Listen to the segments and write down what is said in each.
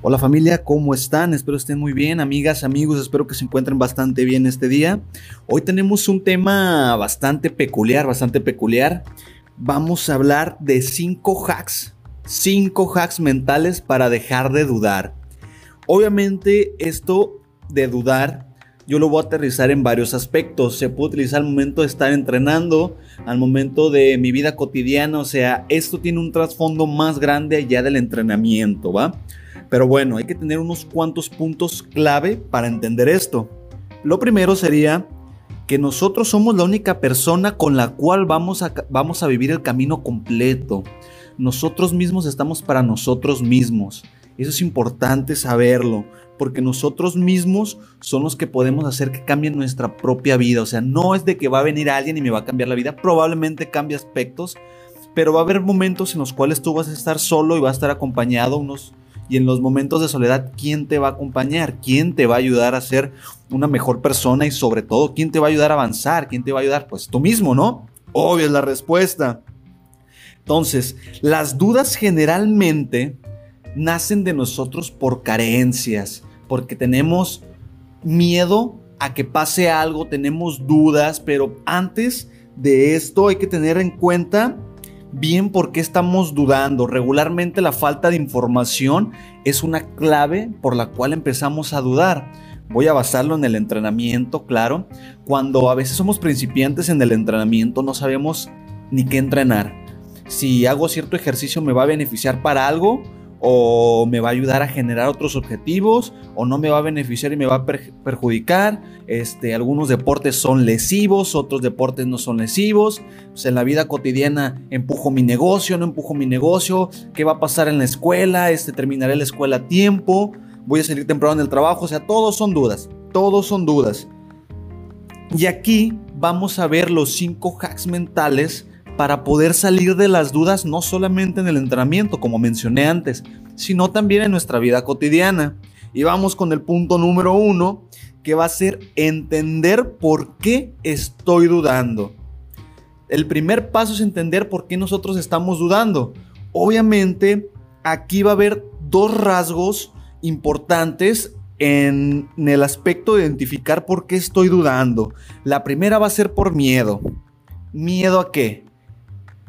Hola familia, ¿cómo están? Espero estén muy bien, amigas, amigos, espero que se encuentren bastante bien este día. Hoy tenemos un tema bastante peculiar, bastante peculiar. Vamos a hablar de 5 hacks, 5 hacks mentales para dejar de dudar. Obviamente esto de dudar yo lo voy a aterrizar en varios aspectos. Se puede utilizar al momento de estar entrenando, al momento de mi vida cotidiana. O sea, esto tiene un trasfondo más grande allá del entrenamiento, ¿va? Pero bueno, hay que tener unos cuantos puntos clave para entender esto. Lo primero sería que nosotros somos la única persona con la cual vamos a, vamos a vivir el camino completo. Nosotros mismos estamos para nosotros mismos. Eso es importante saberlo, porque nosotros mismos son los que podemos hacer que cambie nuestra propia vida. O sea, no es de que va a venir alguien y me va a cambiar la vida, probablemente cambie aspectos, pero va a haber momentos en los cuales tú vas a estar solo y vas a estar acompañado unos y en los momentos de soledad, ¿quién te va a acompañar? ¿Quién te va a ayudar a ser una mejor persona? Y sobre todo, ¿quién te va a ayudar a avanzar? ¿Quién te va a ayudar? Pues tú mismo, ¿no? Obvio es la respuesta. Entonces, las dudas generalmente nacen de nosotros por carencias, porque tenemos miedo a que pase algo, tenemos dudas, pero antes de esto hay que tener en cuenta bien por qué estamos dudando. Regularmente la falta de información es una clave por la cual empezamos a dudar. Voy a basarlo en el entrenamiento, claro. Cuando a veces somos principiantes en el entrenamiento no sabemos ni qué entrenar. Si hago cierto ejercicio me va a beneficiar para algo o me va a ayudar a generar otros objetivos o no me va a beneficiar y me va a perjudicar. Este, algunos deportes son lesivos, otros deportes no son lesivos. Pues en la vida cotidiana empujo mi negocio, no empujo mi negocio, qué va a pasar en la escuela, este, terminaré la escuela a tiempo, voy a salir temprano en el trabajo, o sea, todos son dudas, todos son dudas. Y aquí vamos a ver los cinco hacks mentales para poder salir de las dudas no solamente en el entrenamiento, como mencioné antes, sino también en nuestra vida cotidiana. Y vamos con el punto número uno, que va a ser entender por qué estoy dudando. El primer paso es entender por qué nosotros estamos dudando. Obviamente, aquí va a haber dos rasgos importantes en, el aspecto de identificar por qué estoy dudando. La primera va a ser por miedo. ¿Miedo a qué?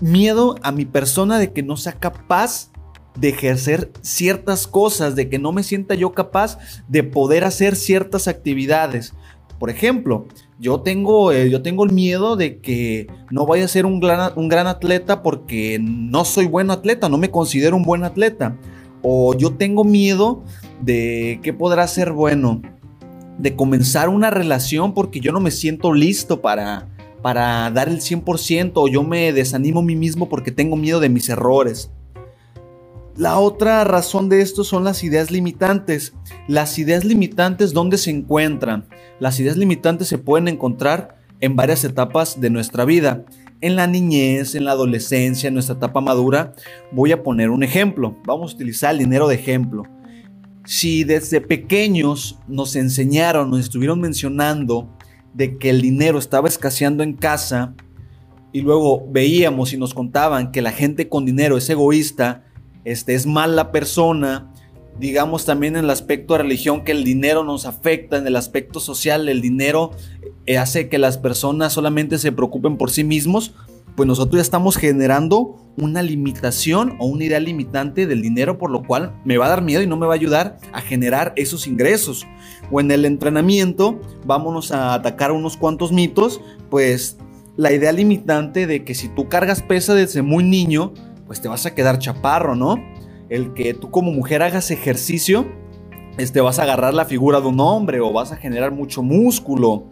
Miedo a mi persona de que no sea capaz de ejercer ciertas cosas, de que no me sienta yo capaz de poder hacer ciertas actividades. Por ejemplo, yo tengo, eh, yo tengo el miedo de que no vaya a ser un gran, un gran atleta porque no soy buen atleta, no me considero un buen atleta. O yo tengo miedo de que podrá ser bueno, de comenzar una relación porque yo no me siento listo para, para dar el 100% o yo me desanimo a mí mismo porque tengo miedo de mis errores. La otra razón de esto son las ideas limitantes. Las ideas limitantes, ¿dónde se encuentran? Las ideas limitantes se pueden encontrar en varias etapas de nuestra vida. En la niñez, en la adolescencia, en nuestra etapa madura. Voy a poner un ejemplo. Vamos a utilizar el dinero de ejemplo. Si desde pequeños nos enseñaron, nos estuvieron mencionando de que el dinero estaba escaseando en casa y luego veíamos y nos contaban que la gente con dinero es egoísta, este, es mala persona, digamos también en el aspecto de religión que el dinero nos afecta, en el aspecto social el dinero eh, hace que las personas solamente se preocupen por sí mismos, pues nosotros ya estamos generando una limitación o una idea limitante del dinero, por lo cual me va a dar miedo y no me va a ayudar a generar esos ingresos. O en el entrenamiento, vámonos a atacar unos cuantos mitos, pues la idea limitante de que si tú cargas pesa desde muy niño, pues te vas a quedar chaparro, ¿no? El que tú como mujer hagas ejercicio, este, vas a agarrar la figura de un hombre o vas a generar mucho músculo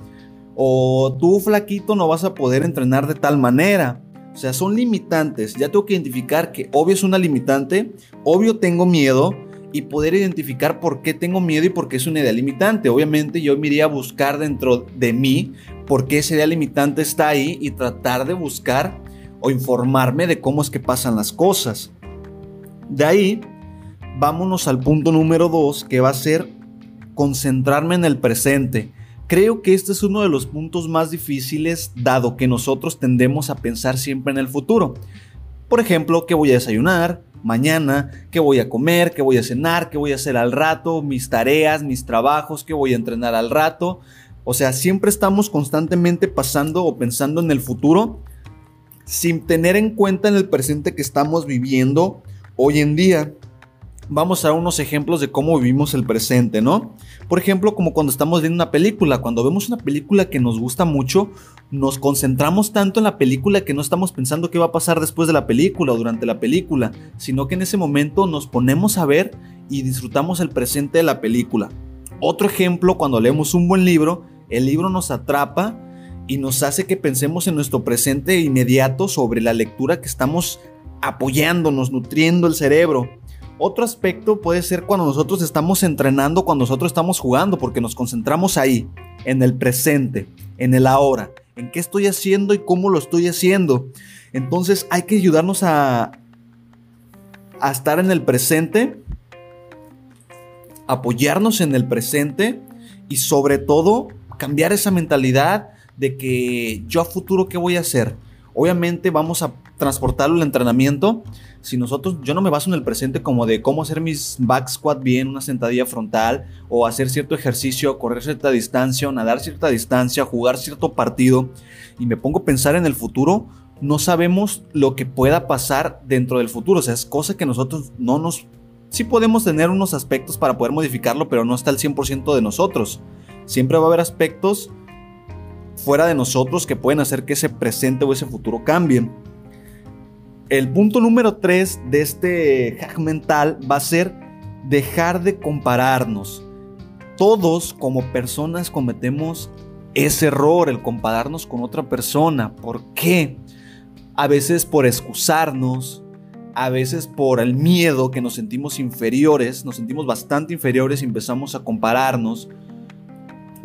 o tú flaquito no vas a poder entrenar de tal manera. O sea, son limitantes. Ya tengo que identificar que obvio es una limitante, obvio tengo miedo y poder identificar por qué tengo miedo y por qué es una idea limitante. Obviamente yo me iría a buscar dentro de mí por qué esa idea limitante está ahí y tratar de buscar o informarme de cómo es que pasan las cosas. De ahí, vámonos al punto número dos, que va a ser concentrarme en el presente. Creo que este es uno de los puntos más difíciles dado que nosotros tendemos a pensar siempre en el futuro. Por ejemplo, ¿qué voy a desayunar? mañana, qué voy a comer, qué voy a cenar, qué voy a hacer al rato, mis tareas, mis trabajos, qué voy a entrenar al rato. O sea, siempre estamos constantemente pasando o pensando en el futuro sin tener en cuenta en el presente que estamos viviendo hoy en día. Vamos a unos ejemplos de cómo vivimos el presente, ¿no? Por ejemplo, como cuando estamos viendo una película, cuando vemos una película que nos gusta mucho, nos concentramos tanto en la película que no estamos pensando qué va a pasar después de la película o durante la película, sino que en ese momento nos ponemos a ver y disfrutamos el presente de la película. Otro ejemplo, cuando leemos un buen libro, el libro nos atrapa y nos hace que pensemos en nuestro presente inmediato sobre la lectura que estamos apoyándonos, nutriendo el cerebro. Otro aspecto puede ser cuando nosotros estamos entrenando, cuando nosotros estamos jugando, porque nos concentramos ahí, en el presente, en el ahora, en qué estoy haciendo y cómo lo estoy haciendo. Entonces hay que ayudarnos a, estar en el presente, apoyarnos en el presente y sobre todo cambiar esa mentalidad de que yo a futuro qué voy a hacer. Obviamente vamos a transportarlo al entrenamiento. Si nosotros, yo no me baso en el presente como de cómo hacer mis back squat bien, una sentadilla frontal, o hacer cierto ejercicio, correr cierta distancia, nadar cierta distancia, jugar cierto partido, y me pongo a pensar en el futuro, no sabemos lo que pueda pasar dentro del futuro. O sea, es cosa que nosotros no nos... Sí podemos tener unos aspectos para poder modificarlo, pero no está al 100% de nosotros. Siempre va a haber aspectos fuera de nosotros que pueden hacer que ese presente o ese futuro cambien. El punto número 3 de este hack mental va a ser dejar de compararnos. Todos como personas cometemos ese error, el compararnos con otra persona. ¿Por qué? A veces por excusarnos, a veces por el miedo que nos sentimos inferiores, nos sentimos bastante inferiores y empezamos a compararnos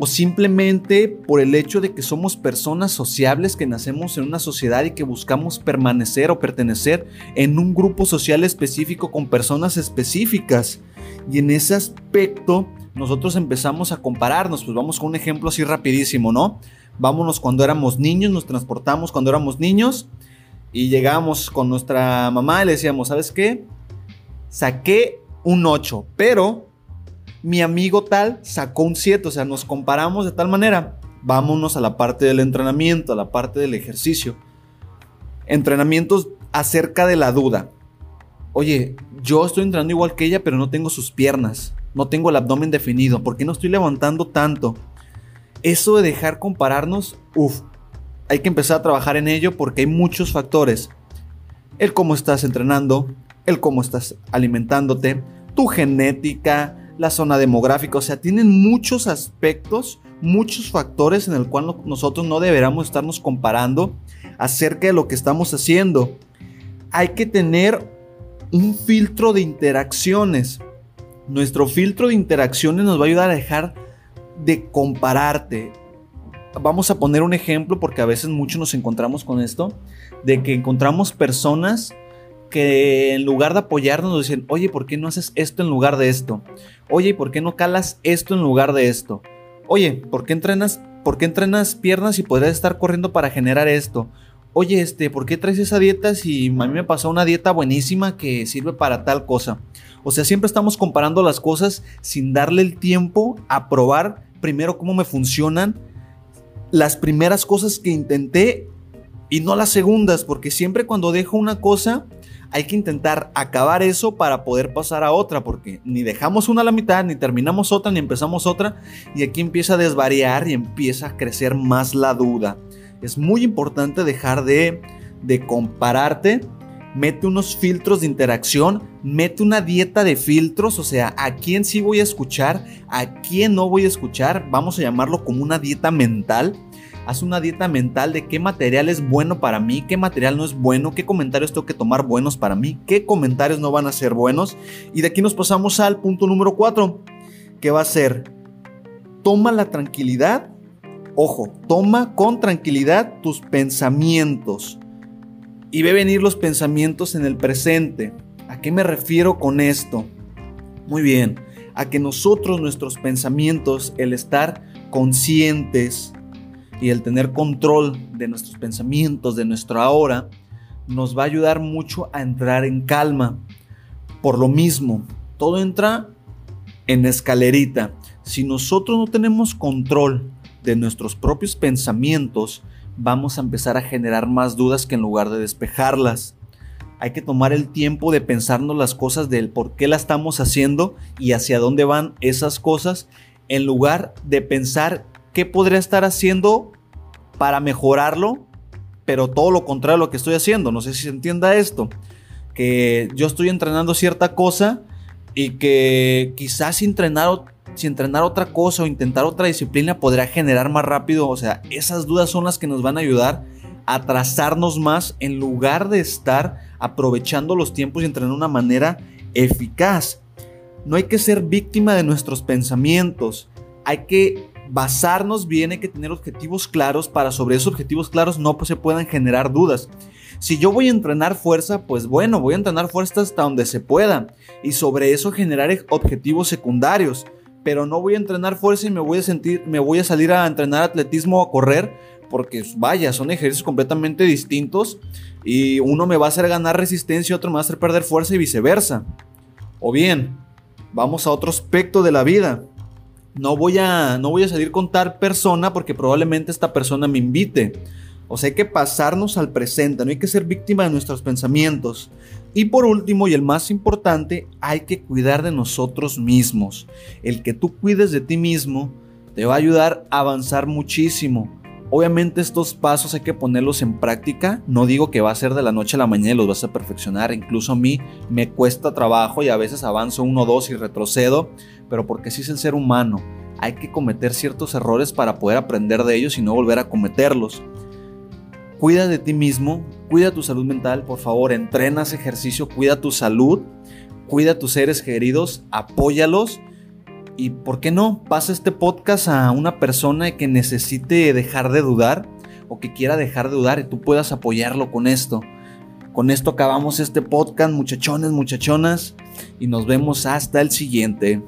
o simplemente por el hecho de que somos personas sociables que nacemos en una sociedad y que buscamos permanecer o pertenecer en un grupo social específico con personas específicas. Y en ese aspecto nosotros empezamos a compararnos, pues vamos con un ejemplo así rapidísimo, ¿no? Vámonos cuando éramos niños, nos transportamos cuando éramos niños y llegamos con nuestra mamá y le decíamos, ¿sabes qué? Saqué un 8, pero mi amigo tal sacó un 7, o sea, nos comparamos de tal manera. Vámonos a la parte del entrenamiento, a la parte del ejercicio. Entrenamientos acerca de la duda. Oye, yo estoy entrenando igual que ella, pero no tengo sus piernas, no tengo el abdomen definido, ¿por qué no estoy levantando tanto? Eso de dejar compararnos, uff, hay que empezar a trabajar en ello porque hay muchos factores. El cómo estás entrenando, el cómo estás alimentándote, tu genética, la zona demográfica, o sea, tienen muchos aspectos, muchos factores en el cual nosotros no deberíamos estarnos comparando acerca de lo que estamos haciendo. Hay que tener un filtro de interacciones. Nuestro filtro de interacciones nos va a ayudar a dejar de compararte. Vamos a poner un ejemplo porque a veces muchos nos encontramos con esto, de que encontramos personas que en lugar de apoyarnos nos dicen, oye, ¿por qué no haces esto en lugar de esto? Oye, ¿por qué no calas esto en lugar de esto? Oye, ¿por qué entrenas, por qué entrenas piernas y podrías estar corriendo para generar esto? Oye, este, ¿por qué traes esa dieta si a mí me pasó una dieta buenísima que sirve para tal cosa? O sea, siempre estamos comparando las cosas sin darle el tiempo a probar primero cómo me funcionan las primeras cosas que intenté y no las segundas, porque siempre cuando dejo una cosa hay que intentar acabar eso para poder pasar a otra, porque ni dejamos una a la mitad, ni terminamos otra, ni empezamos otra, y aquí empieza a desvariar y empieza a crecer más la duda. Es muy importante dejar de, de compararte, mete unos filtros de interacción, mete una dieta de filtros, o sea, a quién sí voy a escuchar, a quién no voy a escuchar, vamos a llamarlo como una dieta mental haz una dieta mental de qué material es bueno para mí, qué material no es bueno, qué comentarios tengo que tomar buenos para mí, qué comentarios no van a ser buenos. Y de aquí nos pasamos al punto número 4, que va a ser, toma la tranquilidad, ojo, toma con tranquilidad tus pensamientos y ve venir los pensamientos en el presente. ¿A qué me refiero con esto? Muy bien, a que nosotros, nuestros pensamientos, el estar conscientes, y el tener control de nuestros pensamientos, de nuestro ahora, nos va a ayudar mucho a entrar en calma. Por lo mismo, todo entra en escalerita. Si nosotros no tenemos control de nuestros propios pensamientos, vamos a empezar a generar más dudas que en lugar de despejarlas. Hay que tomar el tiempo de pensarnos las cosas del por qué la estamos haciendo y hacia dónde van esas cosas, en lugar de pensar qué podría estar haciendo para mejorarlo, pero todo lo contrario a lo que estoy haciendo. No sé si se entienda esto. Que yo estoy entrenando cierta cosa y que quizás si entrenar, si entrenar otra cosa o intentar otra disciplina podría generar más rápido. O sea, esas dudas son las que nos van a ayudar a trazarnos más en lugar de estar aprovechando los tiempos y entrenar de una manera eficaz. No hay que ser víctima de nuestros pensamientos. Hay que basarnos bien, hay que tener objetivos claros para sobre esos objetivos claros no pues, se puedan generar dudas. Si yo voy a entrenar fuerza, pues bueno, voy a entrenar fuerza hasta donde se pueda y sobre eso generar objetivos secundarios. Pero no voy a entrenar fuerza y me voy a sentir, me voy a salir a entrenar atletismo o a correr porque vaya, son ejercicios completamente distintos y uno me va a hacer ganar resistencia y otro me va a hacer perder fuerza y viceversa. O bien, vamos a otro aspecto de la vida. No voy a, no voy a salir con tal persona porque probablemente esta persona me invite. O sea, hay que pasarnos al presente, no hay que ser víctima de nuestros pensamientos. Y por último, y el más importante, hay que cuidar de nosotros mismos. El que tú cuides de ti mismo te va a ayudar a avanzar muchísimo. Obviamente estos pasos hay que ponerlos en práctica. No digo que va a ser de la noche a la mañana y los vas a perfeccionar. Incluso a mí me cuesta trabajo y a veces avanzo uno o dos y retrocedo. Pero porque sí es el ser humano. Hay que cometer ciertos errores para poder aprender de ellos y no volver a cometerlos. Cuida de ti mismo, cuida tu salud mental, por favor, entrenas ejercicio, cuida tu salud, cuida a tus seres queridos, apóyalos y por qué no, pasa este podcast a una persona que necesite dejar de dudar o que quiera dejar de dudar y tú puedas apoyarlo con esto. Con esto acabamos este podcast, muchachones, muchachonas, y nos vemos hasta el siguiente.